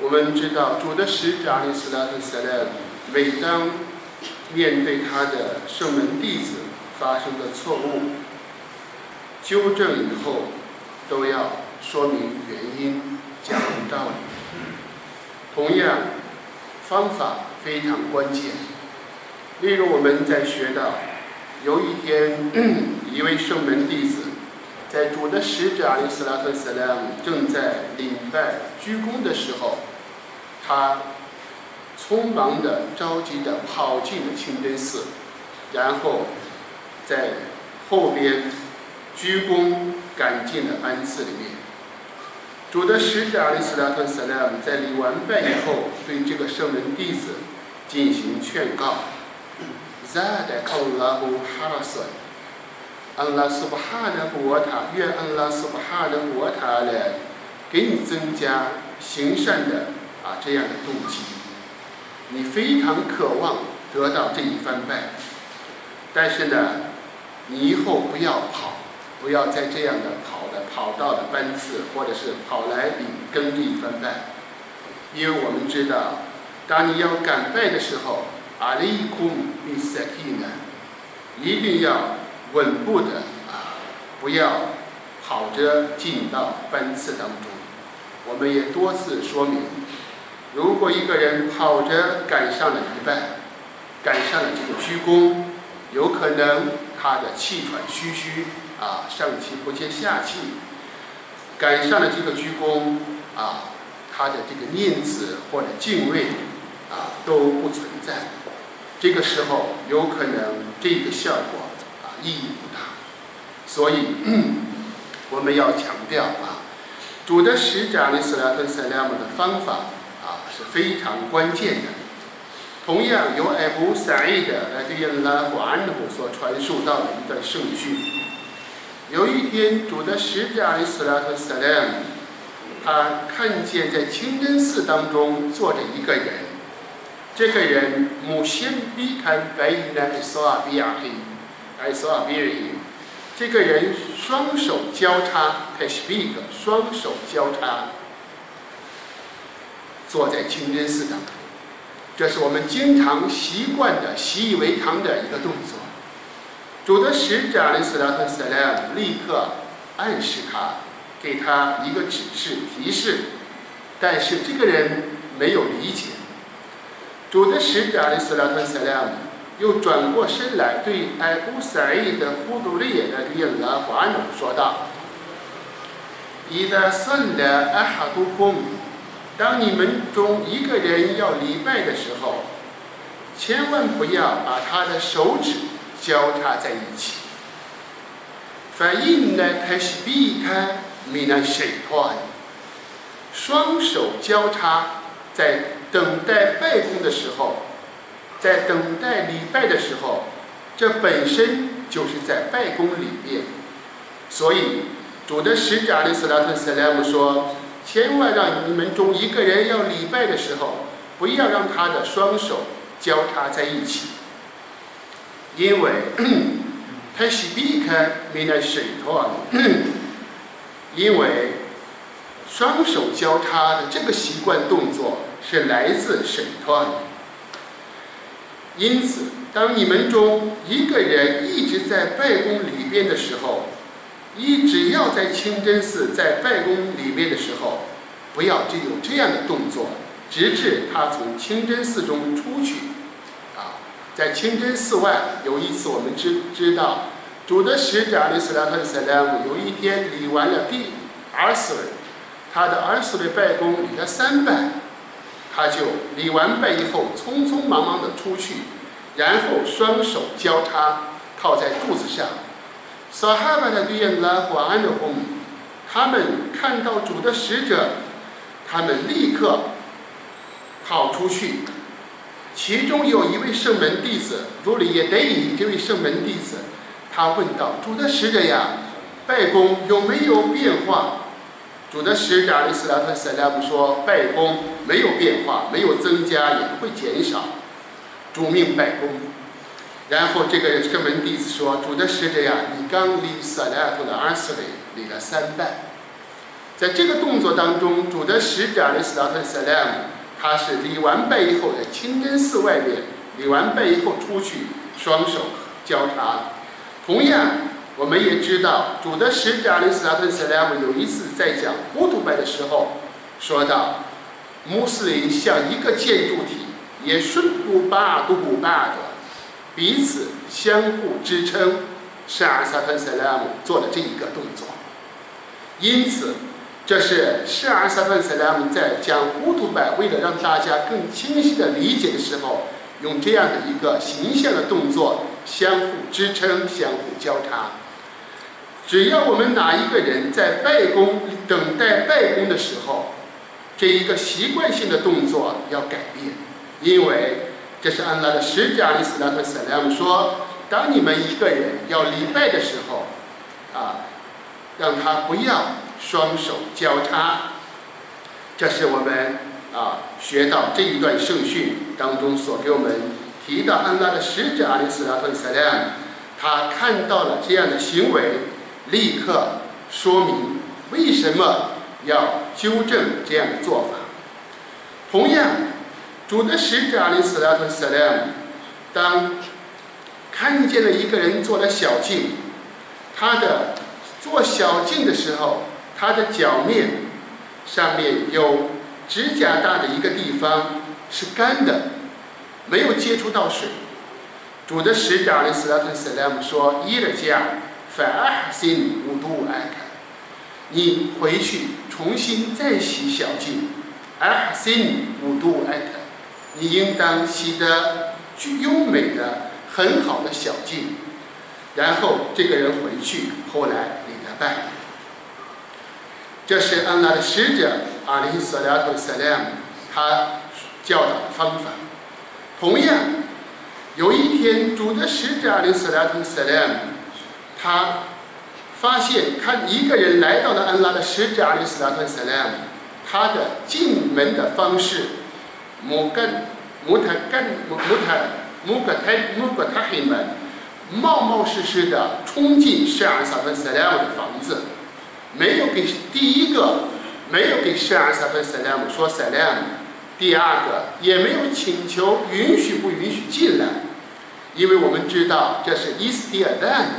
我们知道，主的使者阿里斯拉特萨拉姆每当面对他的圣门弟子发生的错误，纠正以后，都要说明原因，讲道理。同样，方法非常关键。例如，我们在学到，有一天，一位圣门弟子在主的使者阿里斯拉特萨拉姆正在礼拜鞠躬的时候，他匆忙的、着急的跑进了清真寺，然后在后边鞠躬赶进了安寺里面。主的使者阿里斯拉特萨拉姆在礼完拜以后，对这个圣门弟子进行劝告：“زاد الله حرصا， 安拉苏巴哈的国塔，愿安拉苏巴哈的国塔来给你增加行善的啊这样的动机。你非常渴望得到这一番拜，但是呢，你以后不要跑，不要再这样的跑的，跑道的班次，或者是跑来领跟这一番拜，因为我们知道，当你要赶拜的时候，阿里库米萨提呢，一定要稳步的啊，不要跑着进到班次当中。我们也多次说明，如果一个人跑着赶上了一半，赶上了这个鞠躬，有可能他的气喘吁吁啊，上气不接下气，赶上了这个鞠躬啊，他的这个念子或者敬畏啊都不存在。这个时候有可能这个效果意义不大，所以 我们要强调啊，主的使者阿里斯拉特塞拉姆的方法啊是非常关键的。同样由艾布萨伊的来对应拉和安努所传授到的一段圣训。有一天，主的使者阿里斯拉特塞拉姆，他看见在清真寺当中坐着一个人。这个人目先比看白衣的索阿比亚黑，艾索阿比尔伊，这个人双手交叉，开始 speak，双手交叉，坐在清真寺当中，这是我们经常习惯的、习以为常的一个动作。主的使者阿里斯拉特塞莱姆立刻暗示他，给他一个指示、提示，但是这个人没有理解。主的使者阿里斯拉特塞莱姆又转过身来，对艾布赛伊的呼杜利那个印拉华努说道：“伊的圣的阿哈杜空，当你们中一个人要礼拜的时候，千万不要把他的手指交叉在一起。反应呢，他是避开米那水团，双手交叉在。”等待拜功的时候，在等待礼拜的时候，这本身就是在拜功里面。所以，主的使者阿里斯拉特塞莱姆说：“千万让你们中一个人要礼拜的时候，不要让他的双手交叉在一起，因为他是避开米那水团，因为双手交叉的这个习惯动作。”是来自神托。因此，当你们中一个人一直在拜功里边的时候，一只要在清真寺在拜功里面的时候，不要只有这样的动作，直至他从清真寺中出去。啊，在清真寺外，有一次我们知知道，主的使者阿里斯拉特塞拉姆有一天礼完了第二次，他的二次的拜功礼了三拜。他就礼完拜以后，匆匆忙忙的出去，然后双手交叉靠在柱子上。撒哈巴的对应拉华安的红，他们看到主的使者，他们立刻跑出去，其中有一位圣门弟子，如里耶德伊这位圣门弟子，他问道：“主的使者呀，拜功有没有变化？”主的使者阿里斯拉特塞拉姆说：“拜功没有变化，没有增加，也不会减少。主命拜功。”然后这个圣门弟子说：“主的使者呀，你刚离萨拉特的二十里离了三拜。”在这个动作当中，主的使者阿里斯拉特塞拉姆，他是礼完拜以后在清真寺外面礼完拜以后出去，双手交叉。同样，我们也知道，主的使者阿里斯拉特塞拉姆有一次在讲乌图拜的时候，说到穆斯林像一个建筑体，也顺不巴都不巴的。彼此相互支撑，是阿萨特塞拉姆做的这一个动作。因此，这是是阿萨特塞拉姆在讲糊涂版，为了让大家更清晰的理解的时候，用这样的一个形象的动作，相互支撑、相互交叉。只要我们哪一个人在拜功、等待拜功的时候，这一个习惯性的动作要改变，因为。这是安拉的使者阿里斯兰和萨拉姆说：“当你们一个人要礼拜的时候，啊，让他不要双手交叉。”这是我们啊学到这一段圣训当中所给我们提到安拉的使者阿里斯兰和萨拉姆，他看到了这样的行为，立刻说明为什么要纠正这样的做法。同样。主的使者阿里斯拉特塞拉姆，当看见了一个人做了小径，他的做小径的时候，他的脚面上面有指甲大的一个地方是干的，没有接触到水。主的使者阿里斯拉特塞拉姆说：“伊的加反而心无度爱看，你回去重新再洗小径，而心无度爱看。”你应当洗得具优美的、很好的小径，然后这个人回去，后来领了拜。这是安拉的使者阿里·萨拉图·萨拉姆他教导的方法。同样，有一天，主的使者阿里·萨拉图·萨拉姆他发现，他一个人来到了安拉的使者阿里·萨拉图·萨拉姆，他的进门的方式。木根、木塔根、木木塔、木格泰、木格塔黑门，冒冒失失的冲进圣安萨芬塞拉姆的房子，没有给第一个，没有给圣安萨芬塞拉姆说塞拉姆，第二个也没有请求允许不允许进来，因为我们知道这是伊斯蒂尔丹，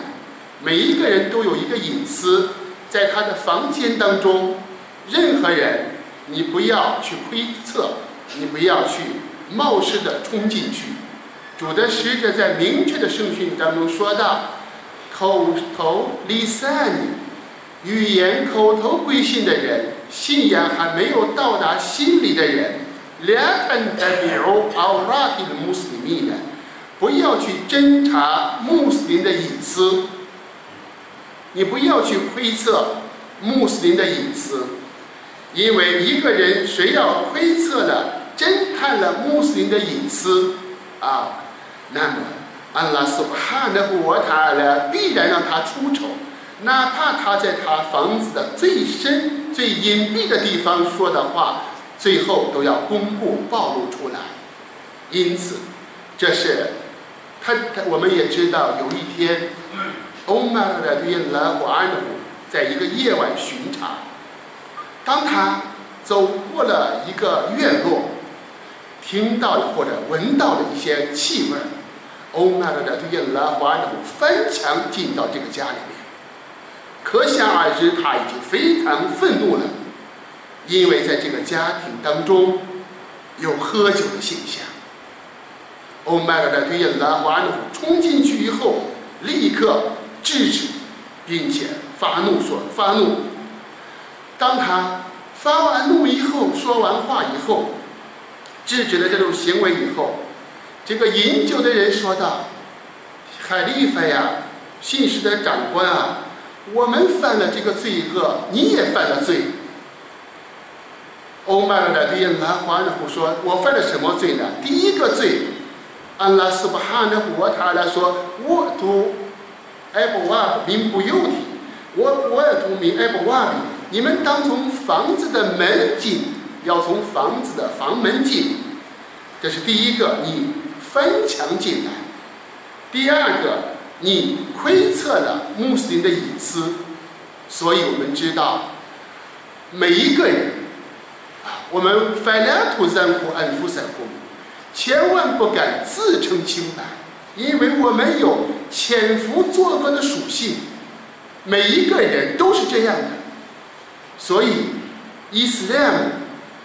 每一个人都有一个隐私，在他的房间当中，任何人你不要去窥测。你不要去冒失的冲进去。主的使者在明确的圣训当中说到：口头离散，语言口头归信的人，信仰还没有到达心里的人，两分代表奥拉蒂的穆斯林呢，不要去侦查穆斯林的隐私。你不要去窥测穆斯林的隐私，因为一个人谁要窥测了。侦探了穆斯林的隐私啊，那么安拉苏哈的我他呢，必然让他出丑，哪怕他在他房子的最深、最隐蔽的地方说的话，最后都要公布暴露出来。因此，这是他他我们也知道，有一天，欧麦尔的对拉胡安努在一个夜晚巡查，当他走过了一个院落。听到了或者闻到了一些气味，欧麦尔的对拉胡安努翻墙进到这个家里面，可想而知他已经非常愤怒了，因为在这个家庭当中有喝酒的现象。欧麦尔的对拉胡安努冲进去以后，立刻制止，并且发怒说：“发怒！”当他发完怒以后，说完话以后。制止了这种行为以后，这个饮酒的人说道：“海利法呀，信使的长官啊，我们犯了这个罪恶，你也犯了罪。”欧麦尔的对拉华的胡说：“我犯了什么罪呢？第一个罪，安拉斯巴哈的胡他来说，我都埃布瓦名不由体，我我也读名埃布瓦比。你们当从房子的门进，要从房子的房门进，这是第一个，你翻墙进来；第二个，你窥测了穆斯林的隐私。所以我们知道，每一个人。”我们反两土三苦，安福三苦，千万不敢自称清白，因为我们有潜伏作恶的属性，每一个人都是这样的。所以，伊斯兰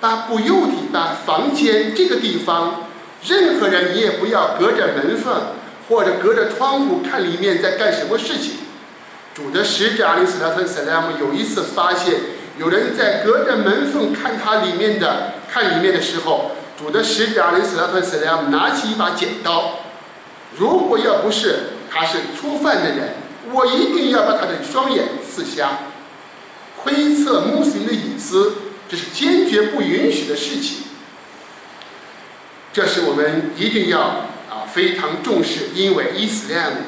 把不由体把房间这个地方，任何人你也不要隔着门缝或者隔着窗户看里面在干什么事情。主的使者阿里斯拉特塞拉姆有一次发现。有人在隔着门缝看他里面的，看里面的时候，主的使者阿里斯拉特斯拉姆拿起一把剪刀。如果要不是他是初犯的人，我一定要把他的双眼刺瞎。窥测穆斯林的隐私，这是坚决不允许的事情。这是我们一定要啊非常重视，因为伊斯兰，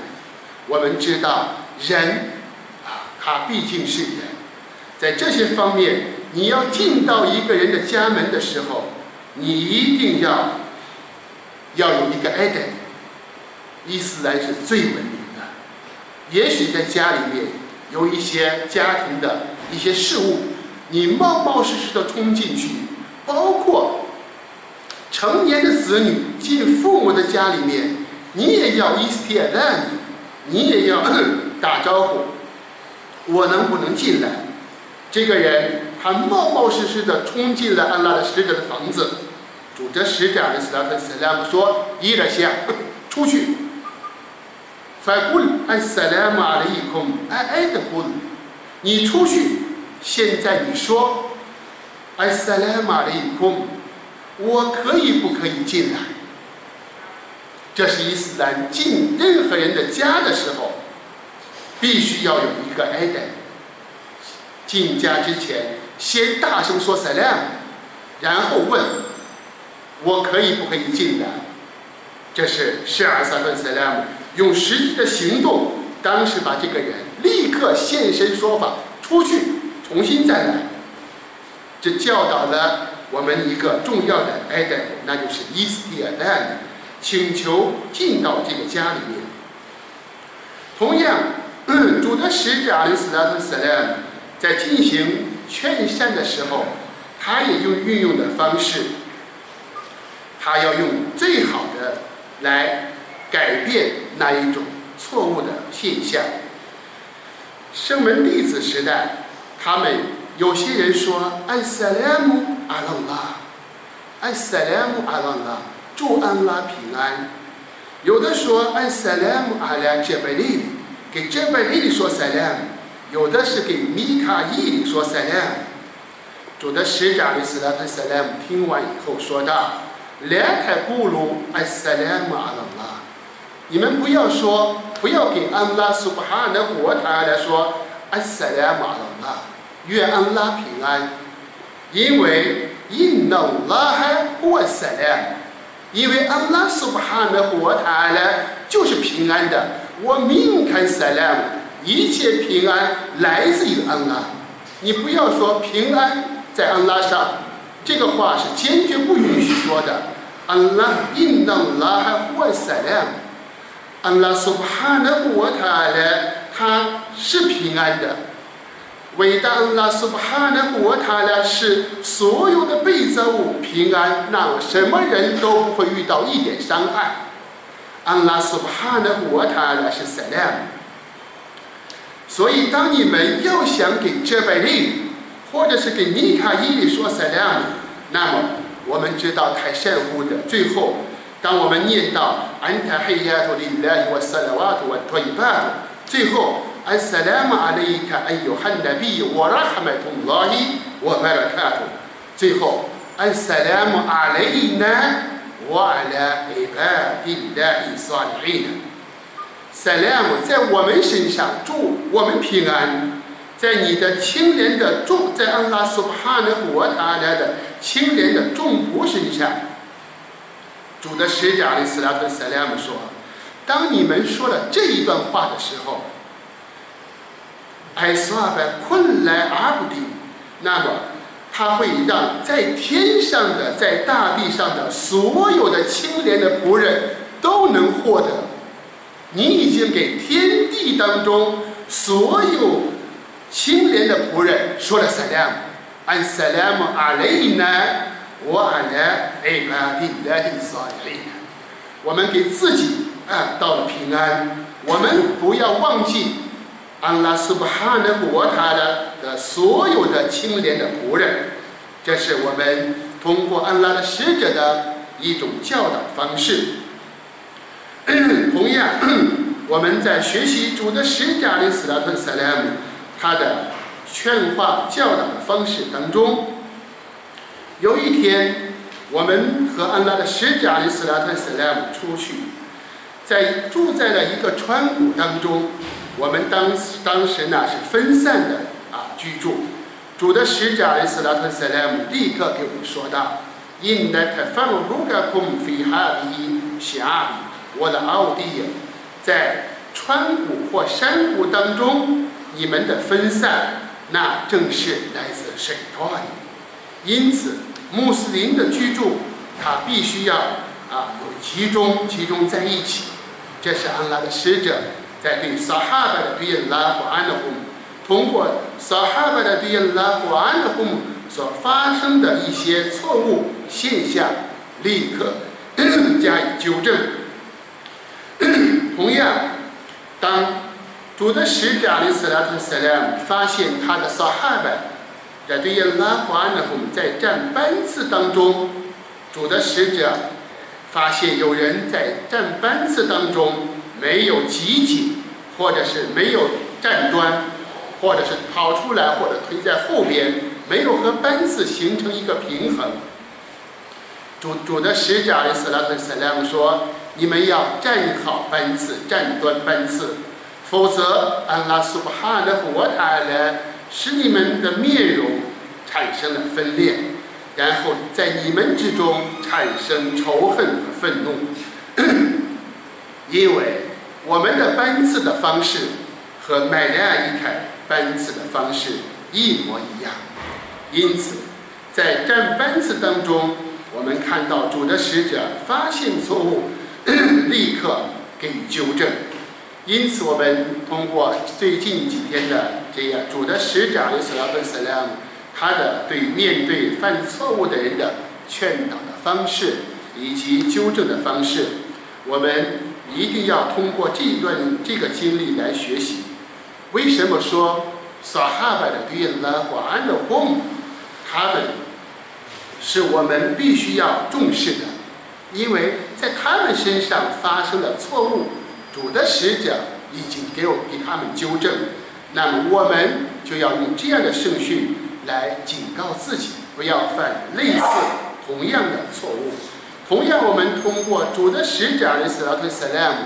我们知道人啊，他毕竟是人。在这些方面，你要进到一个人的家门的时候，你一定要要有一个 ID。伊斯兰是最文明的。也许在家里面有一些家庭的一些事物，你冒冒失失的冲进去，包括成年的子女进父母的家里面，你也要伊斯铁蛋，你也要打招呼，我能不能进来？这个人他冒冒失失地冲进了安拉的使者的房子，主的使者的斯拉特斯拉姆说：“伊勒先 出去。”法古安斯拉姆阿勒伊空安埃德古，你出去。现在你说，安斯拉姆阿勒伊空，我可以不可以进来？这是伊斯兰进任何人的家的时候，必须要有一个挨的。进家之前，先大声说 “salam”，然后问：“我可以不可以进来？”这是十二三分 “salam”，用实际的行动，当时把这个人立刻现身说法，出去重新再来。这教导了我们一个重要的 Adam，那就是 “istiadan”，请求进到这个家里面。同样，主的使者阿里斯拉特 “salam”。在进行劝善的时候，他也用运用的方式，他要用最好的来改变那一种错误的现象。圣门弟子时代，他们有些人说：“安萨莱姆阿朗拉，安萨莱姆阿朗拉，祝安拉平安。”有的说：“安萨莱姆阿拉杰贝利，给杰贝利说萨莱姆。”有的是给米卡伊里说 “salam”，主的使者里斯拉特 “salam” 听完以后说道：“两台咕噜艾 salam 阿拉，你们不要说，不要给安拉苏巴哈的活他来说艾 salam 阿拉，愿安拉平安，因为 inna Allah huwa salam，因为安拉苏巴哈的活他来就是平安的，我命看 salam。一切平安来自于安拉，你不要说平安在安拉上，这个话是坚决不允许说的。安拉应当拉还换善良，安拉苏哈的沃塔勒他是平安的，伟大安拉苏哈的沃塔勒是所有的被造物平安，让什么人都不会遇到一点伤害。安拉苏哈的沃塔勒是善良。所以，当你们要想给这百利，或者是给尼卡伊里说塞量，那么我们知道太善乎的。最后，当我们念到安塔黑亚图里拉伊瓦萨拉瓦图瓦托伊巴图，最后安萨拉姆阿里卡安尤汉纳比瓦拉哈麦图拉伊瓦麦拉卡图，最后安萨拉姆阿里纳瓦拉伊巴迪拉伊萨里伊 salam 在我们身上，祝我们平安。在你的亲人的祝，在安拉苏哈的活他来的清廉的众仆身上。主的使者的斯拉特塞拉姆说：“当你们说了这一段话的时候，艾斯瓦拜困来而不定，那么他会让在天上的、在大地上的所有的清廉的仆人都能获得。你已经给天地当中所有清廉的仆人说了塞拉姆，安拉姆阿雷呢？”我来哎巴地来的撒利我们给自己啊到了平安。我们不要忘记安拉苏布哈的国他的的所有的清廉的仆人。这是我们通过安拉的使者的一种教导方式。同样，我们在学习主的使者的斯拉特萨拉姆他的劝化教导的方式当中。有一天，我们和安拉的使者阿里斯拉特斯莱姆出去，在住在了一个川谷当中。我们当当时呢是分散的啊居住。主的使者阿里斯拉特斯莱姆立刻给我们说道：“因那特放如个空飞哈里下里，我的奥地利，在川谷或山谷当中，你们的分散，那正是来自谁托的。因此。”穆斯林的居住，他必须要啊有集中集中在一起。这是安拉的使者在对撒哈巴的对拉和安的呼通过撒哈巴的对拉和安的呼所发生的一些错误现象，立刻 加以纠正。同样，当主的使者阿里斯拉特塞莱姆发现他的撒哈巴。在对于拉胡安的后，在站班次当中，主的使者发现有人在站班次当中没有集紧，或者是没有站端，或者是跑出来，或者推在后边，没有和班次形成一个平衡。主主的使者的斯拉克斯莱姆说：“你们要站好班次，站端班次，否则安拉苏巴哈的火塔呢？”使你们的面容产生了分裂，然后在你们之中产生仇恨和愤怒，因为我们的班次的方式和麦利亚一凯班次的方式一模一样，因此在站班次当中，我们看到主的使者发现错误，立刻给予纠正。因此，我们通过最近几天的这样主的使者的斯拉本斯拉姆，他的对面对犯错误的人的劝导的方式以及纠正的方式，我们一定要通过这一段这个经历来学习。为什么说撒哈巴的对拉和安的红，他们是我们必须要重视的？因为在他们身上发生的错误。主的使者已经给我给他们纠正，那么我们就要用这样的圣训来警告自己，不要犯类似同样的错误。同样，我们通过主的使者的斯拉特萨拉姆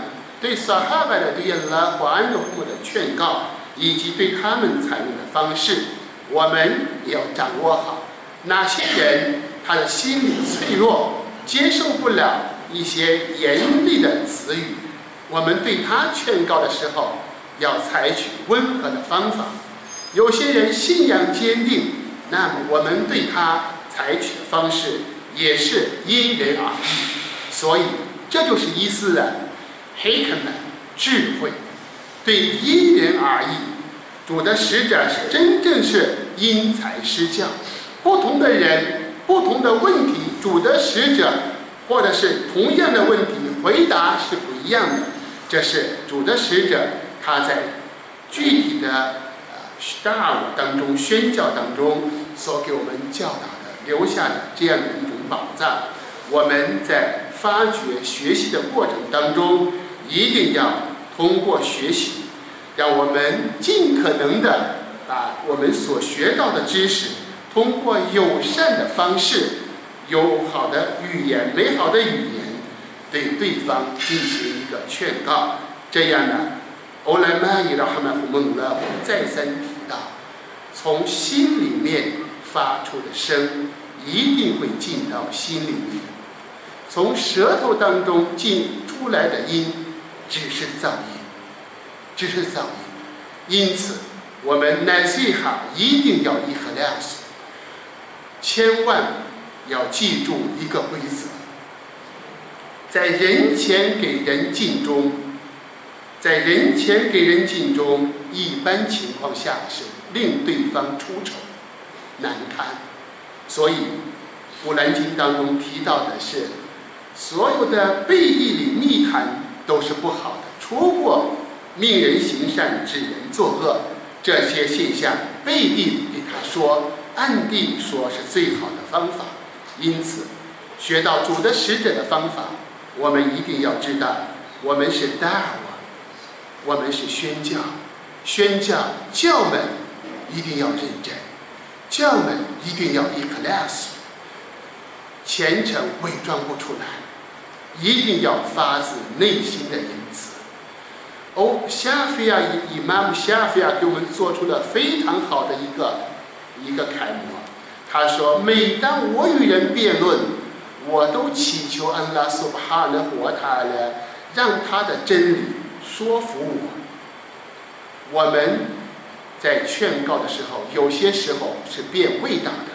对撒哈巴的对拉和安的父母的劝告，以及对他们采用的方式，我们也要掌握好哪些人他的心理脆弱，接受不了一些严厉的词语。我们对他劝告的时候，要采取温和的方法。有些人信仰坚定，那么我们对他采取的方式也是因人而异。所以，这就是伊斯兰黑客们智慧，对因人而异。主的使者是真正是因材施教，不同的人、不同的问题，主的使者或者是同样的问题，回答是不一样的。这是主的使者，他在具体的大务当中宣教当中所给我们教导的，留下的这样的一种宝藏。我们在发掘学习的过程当中，一定要通过学习，让我们尽可能的把我们所学到的知识，通过友善的方式、友好的语言、美好的语言。对对方进行一个劝告，这样呢，欧莱曼伊拉哈曼胡蒙勒再三提到，从心里面发出的声，一定会进到心里面。从舌头当中进出来的音，只是噪音，只是噪音。因此，我们乃西哈一定要一和两岁，千万要记住一个规则：在人前给人敬忠，在人前给人敬忠，一般情况下是令对方出丑、难堪。所以，《古兰经》当中提到的是。所有的背地里密谈都是不好的，出过命人行善、指人作恶这些现象，背地里给他说，暗地里说是最好的方法。因此，学到主的使者的方法，我们一定要知道，我们是大，我们是宣教，宣教教门一定要认真，教门一定要 e class，虔诚伪装不出来。一定要发自内心的言辞。哦，夏菲亚伊伊玛目夏菲亚给我们做出了非常好的一个一个楷模。他说：“每当我与人辩论，我都祈求安拉苏巴哈的活他了，让他的真理说服我。”我们在劝告的时候，有些时候是变味道的，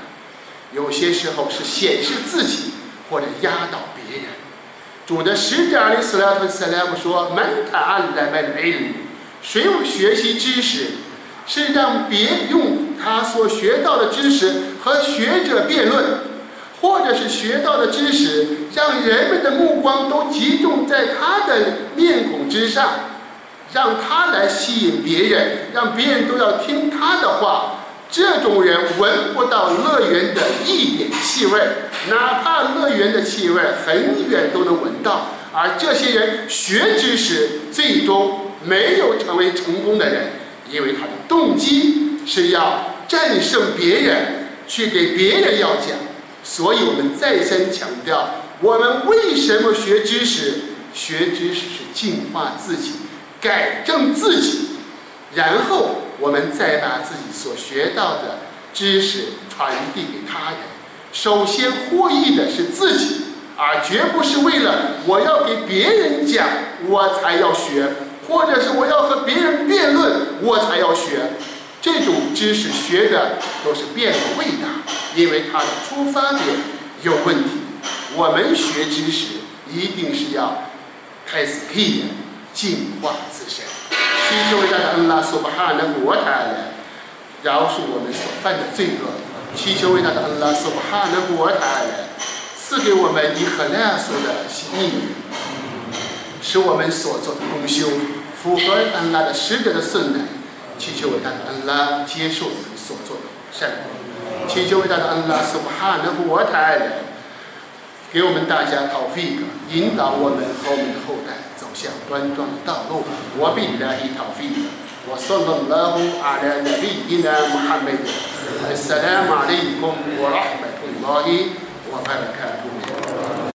有些时候是显示自己或者压倒别人。主的使者里斯拉特斯拉姆说：“门塔阿来麦的艾鲁，谁用学习知识，是让别用他所学到的知识和学者辩论，或者是学到的知识让人们的目光都集中在他的面孔之上，让他来吸引别人，让别人都要听他的话。”这种人闻不到乐园的一点气味，哪怕乐园的气味很远都能闻到。而这些人学知识，最终没有成为成功的人，因为他的动机是要战胜别人，去给别人要讲。所以我们再三强调，我们为什么学知识？学知识是净化自己，改正自己，然后。我们再把自己所学到的知识传递给他人，首先获益的是自己，而绝不是为了我要给别人。讲我才要学，或者是我要和别人。辩论我才要学。这种知识学的都是变了味道，因为它的出发点有问题。我们学知识一定是要开始可净化自身。祈求伟大的恩拉苏巴哈能国泰来饶恕我们所犯的罪恶。祈求伟大的恩拉苏巴哈能国泰来赐给我们以和那所的秘密，使我们所做的功修符合恩拉的使者的圣乃。祈求伟大的恩拉接受我们所做的善功。祈求伟大的恩拉苏巴哈能国泰来给我们大家讨福一个，引导我们和我们的后代。向端庄的道路。我比来一套费。我送了老阿拉那边的那穆罕默德。السلام عليكم ورحمة الله وبركاته